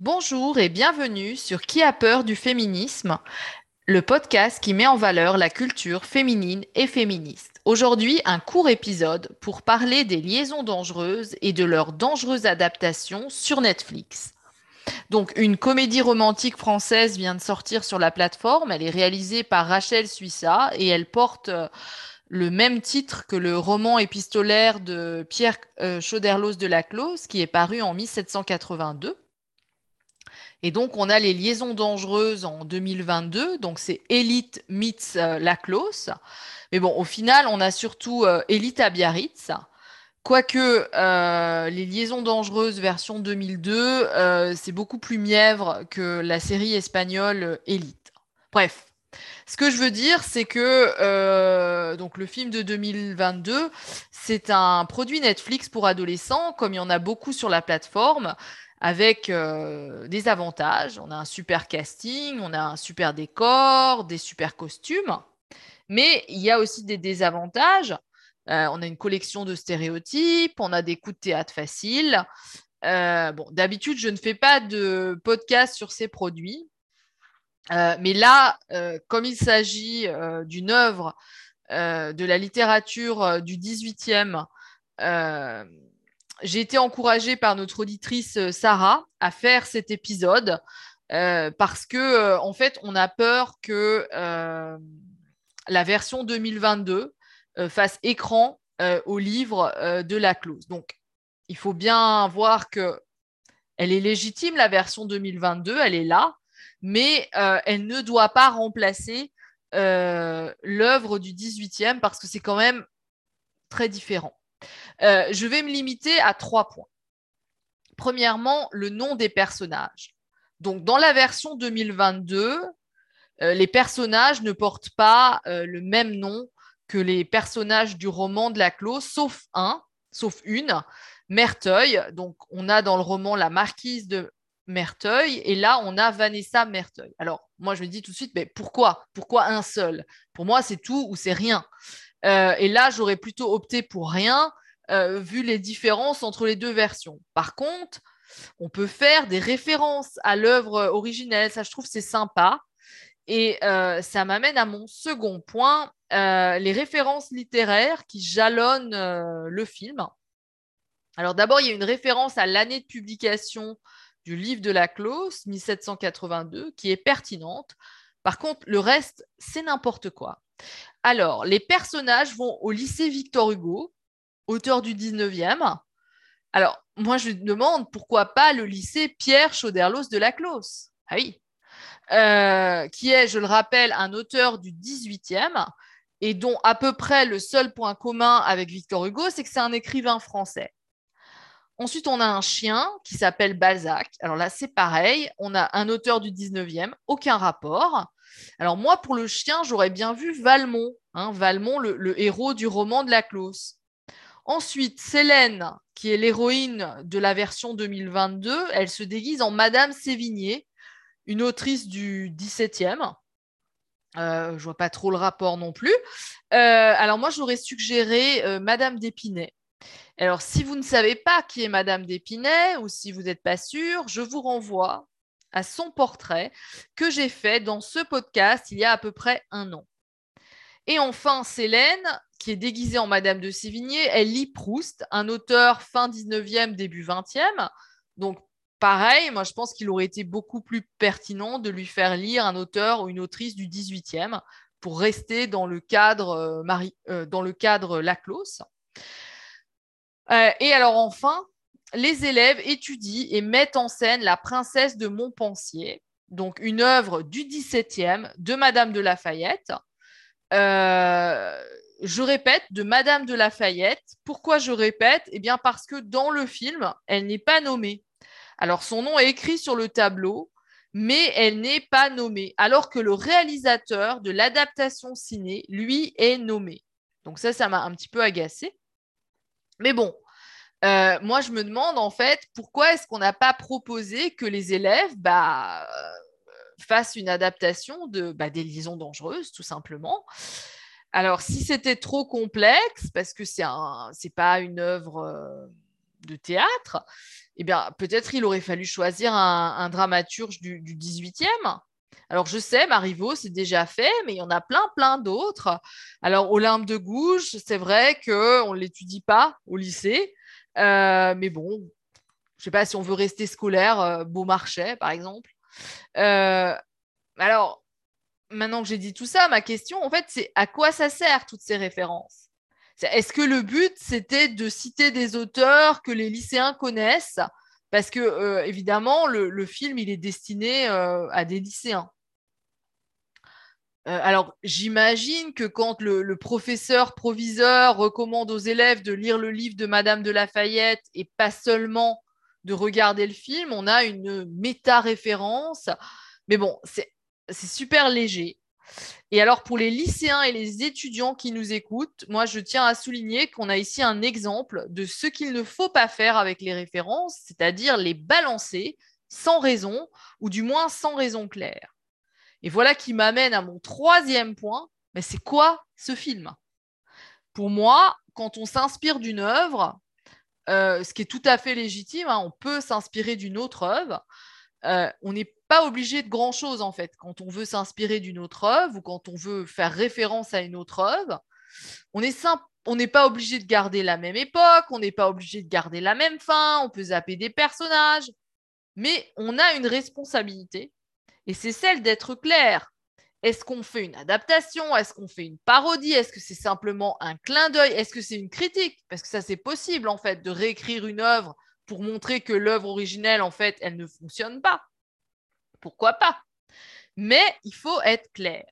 Bonjour et bienvenue sur Qui a peur du féminisme, le podcast qui met en valeur la culture féminine et féministe. Aujourd'hui, un court épisode pour parler des liaisons dangereuses et de leurs dangereuses adaptations sur Netflix. Donc, une comédie romantique française vient de sortir sur la plateforme. Elle est réalisée par Rachel Suissa et elle porte euh, le même titre que le roman épistolaire de Pierre euh, Chauderlos de Laclos, qui est paru en 1782. Et donc, on a les liaisons dangereuses en 2022. Donc, c'est Elite meets euh, Laclos. Mais bon, au final, on a surtout euh, Elite à Biarritz. Quoique euh, les liaisons dangereuses version 2002, c'est beaucoup plus mièvre que la série espagnole Elite. Bref, ce que je veux dire, c'est que donc le film de 2022, c'est un produit Netflix pour adolescents, comme il y en a beaucoup sur la plateforme avec euh, des avantages. On a un super casting, on a un super décor, des super costumes. Mais il y a aussi des désavantages. Euh, on a une collection de stéréotypes, on a des coups de théâtre faciles. Euh, bon, d'habitude, je ne fais pas de podcast sur ces produits. mais là, comme il s'agit d'une œuvre de la littérature du 18e, j'ai été encouragée par notre auditrice euh, Sarah à faire cet épisode euh, parce que euh, en fait, on a peur que la version 2022 fasse écran au livre de la clause. Donc, il faut bien voir que elle est légitime la version 2022, elle est là, mais elle ne doit pas remplacer l'œuvre du 18e parce que c'est quand même très différent. Euh, je vais me limiter à trois points. Premièrement, le nom des personnages. Donc, dans la version 2022, euh, les personnages ne portent pas euh, le même nom que les personnages du roman de la clause, sauf un, sauf une, Merteuil. Donc, on a dans le roman la marquise de Merteuil et là, on a Vanessa Merteuil. Alors, moi, je me dis tout de suite, mais pourquoi? Pourquoi un seul? Pour moi, c'est tout ou c'est rien. et là, j'aurais plutôt opté pour rien euh, vu les différences entre les deux versions. Par contre, on peut faire des références à l'œuvre originelle. Ça, je trouve, c'est sympa. Et euh, ça m'amène à mon second point, euh, les références littéraires qui jalonnent le film. Alors d'abord, il y a une référence à l'année de publication du livre de la clause, 1782, qui est pertinente. Par contre, le reste, c'est n'importe quoi. Alors, les personnages vont au lycée Victor Hugo, auteur du 19e. Alors, moi, je demande pourquoi pas le lycée Pierre Chauderlos de la Clos. Ah oui. Euh, qui est, je le rappelle, un auteur du 18e et dont à peu près le seul point commun avec Victor Hugo, c'est que c'est un écrivain français. Ensuite, on a un chien qui s'appelle Balzac. Alors là, c'est pareil. On a un auteur du 19e, aucun rapport. Alors moi, pour le chien, j'aurais bien vu Valmont. Hein, Valmont, le, héros du roman de la Clos. Ensuite, Célène, qui est l'héroïne de la version 2022, elle se déguise en Madame Sévigné, une autrice du 17e. Euh, je vois pas trop le rapport non plus. Euh, alors moi, j'aurais suggéré euh, Madame d'Épinay. Alors, si vous ne savez pas qui est Madame d'Épinay ou si vous n'êtes pas sûr, je vous renvoie à son portrait que j'ai fait dans ce podcast il y a à peu près un an. Et enfin, Célène, qui est déguisée en Madame de Sévigné, elle lit Proust, un auteur fin 19e, début 20e. Donc, pareil, moi, je pense qu'il aurait été beaucoup plus pertinent de lui faire lire un auteur ou une autrice du 18e pour rester dans le cadre, euh, Marie, euh, dans le cadre Laclos. Euh, et alors, enfin, les élèves étudient et mettent en scène La princesse de Montpensier, donc une œuvre du 17e de Madame de Lafayette. Euh, je répète, de Madame de Lafayette. Pourquoi je répète? Eh bien parce que dans le film, elle n'est pas nommée. Alors son nom est écrit sur le tableau, mais elle n'est pas nommée, alors que le réalisateur de l'adaptation ciné, lui, est nommé. Donc ça, ça m'a un petit peu agacé. Mais bon, euh, moi, je me demande en fait, pourquoi est-ce qu'on n'a pas proposé que les élèves bah, fassent une adaptation de, bah, des liaisons dangereuses, tout simplement alors, si c'était trop complexe, parce que c'est un, pas une œuvre euh, de théâtre, eh bien, peut-être il aurait fallu choisir un, dramaturge du, du 18e. Alors, je sais, Marivaux, c'est déjà fait, mais il y en a plein, plein d'autres. Alors, Olympe de Gouges, c'est vrai qu'on ne l'étudie pas au lycée, euh, mais bon, je ne sais pas si on veut rester scolaire, euh, Beaumarchais, par exemple. Alors, maintenant que j'ai dit tout ça, ma question, en fait, c'est à quoi ça sert toutes ces références? Est-ce que le but, c'était de citer des auteurs que les lycéens connaissent? Parce que, euh, évidemment, le, film, il est destiné euh, à des lycéens. Euh, alors, j'imagine que quand le, professeur proviseur recommande aux élèves de lire le livre de Madame de Lafayette et pas seulement de regarder le film, on a une méta-référence. Mais bon, c'est c'est super léger. Et alors, pour les lycéens et les étudiants qui nous écoutent, moi, je tiens à souligner qu'on a ici un exemple de ce qu'il ne faut pas faire avec les références, c'est-à-dire les balancer sans raison, ou du moins sans raison claire. Et voilà qui m'amène à mon troisième point, mais c'est quoi ce film? Pour moi, quand on s'inspire d'une œuvre, euh, ce qui est tout à fait légitime, hein, on peut s'inspirer d'une autre œuvre, euh, on n'est pas obligé de grand-chose en fait. Quand on veut s'inspirer d'une autre œuvre ou quand on veut faire référence à une autre œuvre, on est on n'est pas obligé de garder la même époque, on n'est pas obligé de garder la même fin, on peut zapper des personnages, mais on a une responsabilité et c'est celle d'être clair. Est-ce qu'on fait une adaptation? Est-ce qu'on fait une parodie? Est-ce que c'est simplement un clin d'œil? Est-ce que c'est une critique? Parce que ça, c'est possible, en fait, de réécrire une œuvre pour montrer que l'œuvre originelle, en fait, elle ne fonctionne pas pourquoi pas? Mais il faut être clair.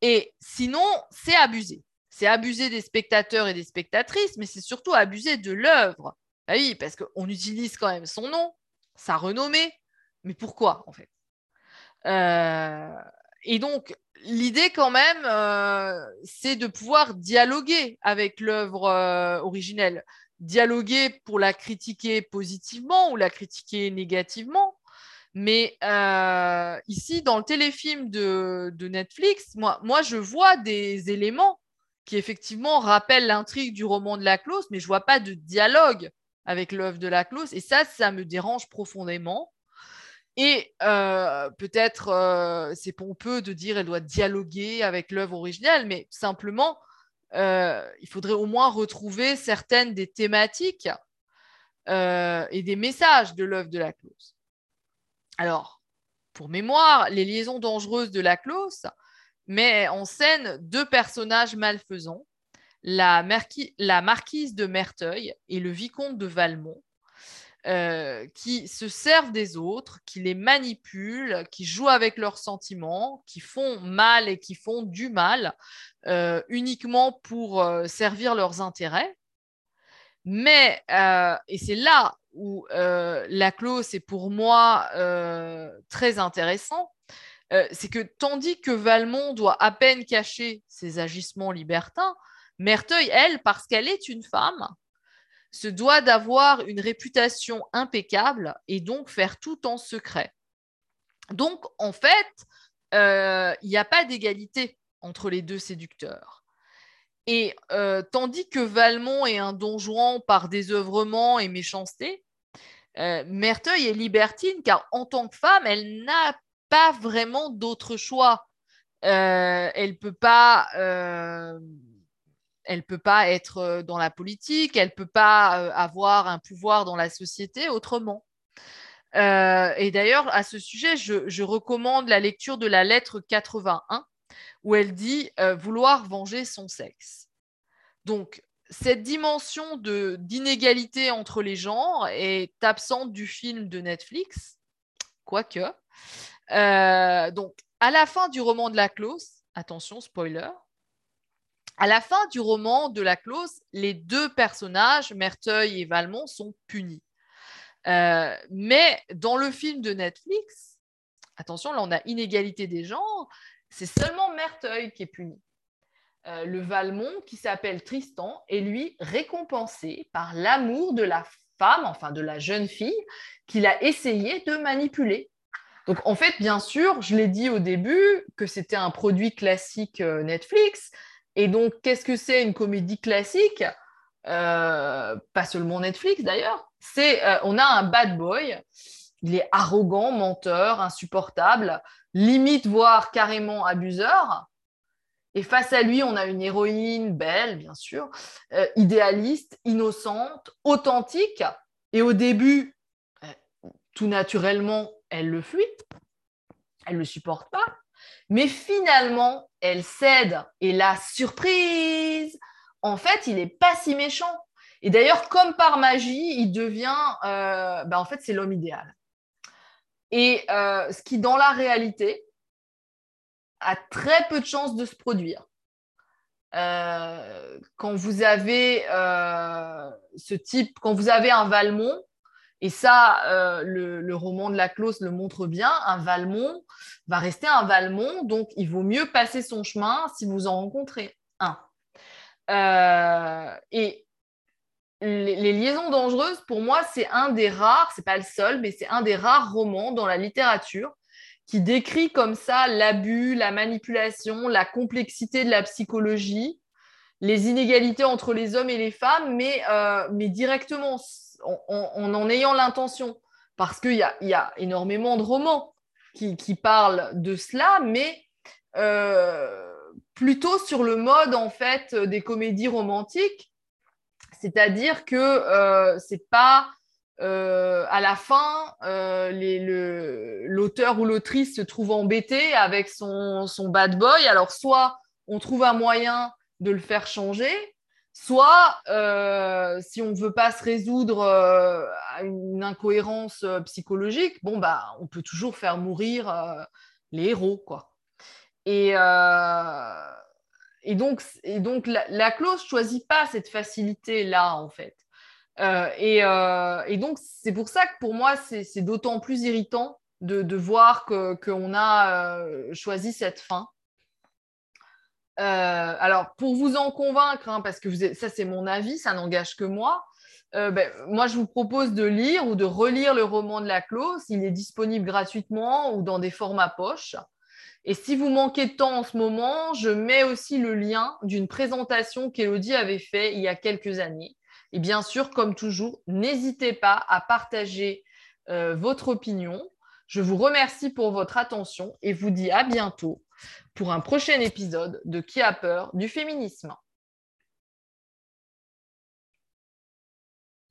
Et sinon, c'est abusé. C'est abuser des spectateurs et des spectatrices, mais c'est surtout abuser de l'œuvre. Ah oui, parce qu'on utilise quand même son nom, sa renommée, mais pourquoi en fait? Euh, Et donc, l'idée quand même, euh, c'est de pouvoir dialoguer avec l'œuvre euh, originelle. Dialoguer pour la critiquer positivement ou la critiquer négativement, mais euh, ici, dans le téléfilm de, Netflix, moi, moi, je vois des éléments qui effectivement rappellent l'intrigue du roman de la clause, mais je vois pas de dialogue avec l'œuvre de la clause. Et ça, ça me dérange profondément. Et euh, peut-être euh, c'est pompeux de dire qu'elle doit dialoguer avec l'œuvre originale, mais simplement, il faudrait au moins retrouver certaines des thématiques et des messages de l'œuvre de la clause. Alors, pour mémoire, les liaisons dangereuses de la clause met en scène deux personnages malfaisants, la, marquise de Merteuil et le vicomte de Valmont, euh, qui se servent des autres, qui les manipulent, qui jouent avec leurs sentiments, qui font mal et qui font du mal euh, uniquement pour euh, servir leurs intérêts. Mais, et c'est là où euh, la clause est pour moi euh, très intéressant, euh, c'est que tandis que Valmont doit à peine cacher ses agissements libertins, Merteuil, elle, parce qu'elle est une femme, se doit d'avoir une réputation impeccable et donc faire tout en secret. Donc, en fait, il n'y a pas d'égalité entre les deux séducteurs. Et tandis que Valmont est un donjon par désœuvrement et méchanceté, euh, Merteuil est libertine car en tant que femme, elle n'a pas vraiment d'autre choix. Euh, elle peut euh, peut pas être dans la politique, elle peut pas avoir un pouvoir dans la société autrement. et d'ailleurs, à ce sujet, je, je, recommande la lecture de la lettre 81 où elle dit vouloir venger son sexe. Donc, cette dimension d'inégalité entre les genres est absente du film de Netflix, quoique. Euh, donc, à la fin du roman de la clause, attention, spoiler, à la fin du roman de la clause, les deux personnages, Merteuil et Valmont, sont punis. Euh, mais dans le film de Netflix, attention, là on a inégalité des genres, c'est seulement Merteuil qui est puni. Euh, le Valmont, qui s'appelle Tristan, est lui récompensé par l'amour de la femme, enfin de la jeune fille, qu'il a essayé de manipuler. Donc en fait, bien sûr, je l'ai dit au début que c'était un produit classique euh, Netflix. Et donc, qu'est-ce que c'est une comédie classique? Euh, Pas seulement Netflix d'ailleurs. C'est, on a un bad boy. Il est arrogant, menteur, insupportable, limite voire carrément abuseur. Et face à lui, on a une héroïne belle, bien sûr, idéaliste, innocente, authentique. Et au début, tout naturellement, elle le fuit, elle ne le supporte pas. Mais finalement, elle cède. Et la surprise, en fait, il n'est pas si méchant. Et d'ailleurs, comme par magie, il devient, euh, ben, en fait, c'est l'homme idéal. Et euh, ce qui, dans la réalité, a très peu de chances de se produire. Euh, quand vous avez ce type, quand vous avez un Valmont, et ça, euh, le, roman de la Clause le montre bien, un Valmont va rester un Valmont, donc il vaut mieux passer son chemin si vous en rencontrez un. Euh, et les, liaisons dangereuses, pour moi, c'est un des rares, c'est pas le seul, mais c'est un des rares romans dans la littérature qui décrit comme ça l'abus, la manipulation, la complexité de la psychologie, les inégalités entre les hommes et les femmes, mais, euh, mais directement en, en, ayant l'intention, parce qu'il y a, y a, énormément de romans qui, qui parlent de cela, mais euh, plutôt sur le mode en fait des comédies romantiques, c'est-à-dire que euh, c'est pas euh, à la fin l'auteur ou l'autrice se trouve embêté avec son, son bad boy. Alors soit on trouve un moyen de le faire changer, Soit, euh, si on ne veut pas se résoudre euh, à une incohérence euh, psychologique, bon, bah, on peut toujours faire mourir les héros. Quoi. Et, et donc, et donc la, clause ne choisit pas cette facilité-là, en fait. Et, et, donc, c'est pour ça que pour moi, c'est d'autant plus irritant de, de voir qu'on a choisi cette fin. Euh, alors, pour vous en convaincre, hein, parce que ça c'est mon avis, ça n'engage que moi, euh, ben, moi je vous propose de lire ou de relire le roman de la clause. Il est disponible gratuitement ou dans des formats poche. Et si vous manquez de temps en ce moment, je mets aussi le lien d'une présentation qu'Elodie avait fait il y a quelques années. Et bien sûr, comme toujours, n'hésitez pas à partager euh, votre opinion. Je vous remercie pour votre attention et vous dis à bientôt pour un prochain épisode de Qui a peur du féminisme